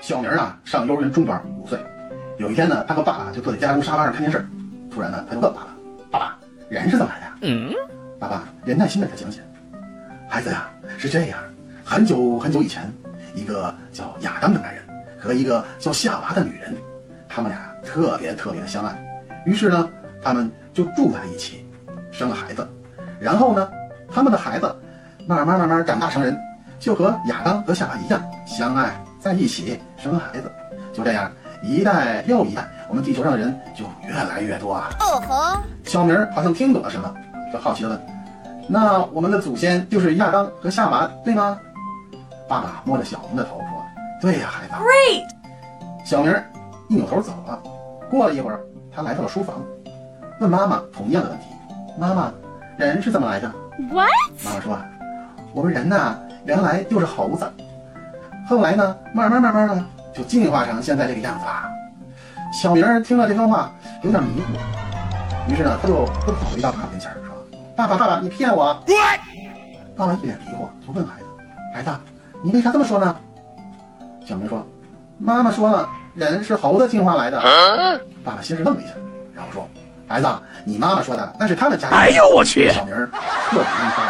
小明啊，上幼儿园中班，五岁。有一天呢，他和爸爸就坐在家中沙发上看电视。突然呢，他就问爸爸：“爸爸，人是怎么来的呀？”嗯，爸爸也耐心的给他讲解：“孩子呀，是这样，很久很久以前，一个叫亚当的男人和一个叫夏娃的女人，他们俩特别特别的相爱。于是呢，他们就住在一起，生了孩子。然后呢，他们的孩子慢慢慢慢长大成人，就和亚当和夏娃一样相爱。”在一起生孩子，就这样一代又一代，我们地球上的人就越来越多啊！哦吼！小明好像听懂了什么，就好奇的问：“那我们的祖先就是亚当和夏娃，对吗？”爸爸摸着小明的头说：“对呀，孩子。” Great！小明一扭头走了。过了一会儿，他来到了书房，问妈妈同样的问题：“妈妈，人是怎么来的？”What？妈妈说：“我们人呐，原来就是猴子。”后来呢，慢慢慢慢的就进化成现在这个样子啦。小明听了这番话，有点迷糊，于是呢，他就又跑回到爸爸跟前说：“爸爸，爸爸，你骗我！”爸爸一脸疑惑，就问孩子：“孩子，你为啥这么说呢？”小明说：“妈妈说了，人是猴子进化来的。”爸爸先是愣了一下，然后说：“孩子，你妈妈说的那是他们家。”哎呦我去！小明彻底晕开了。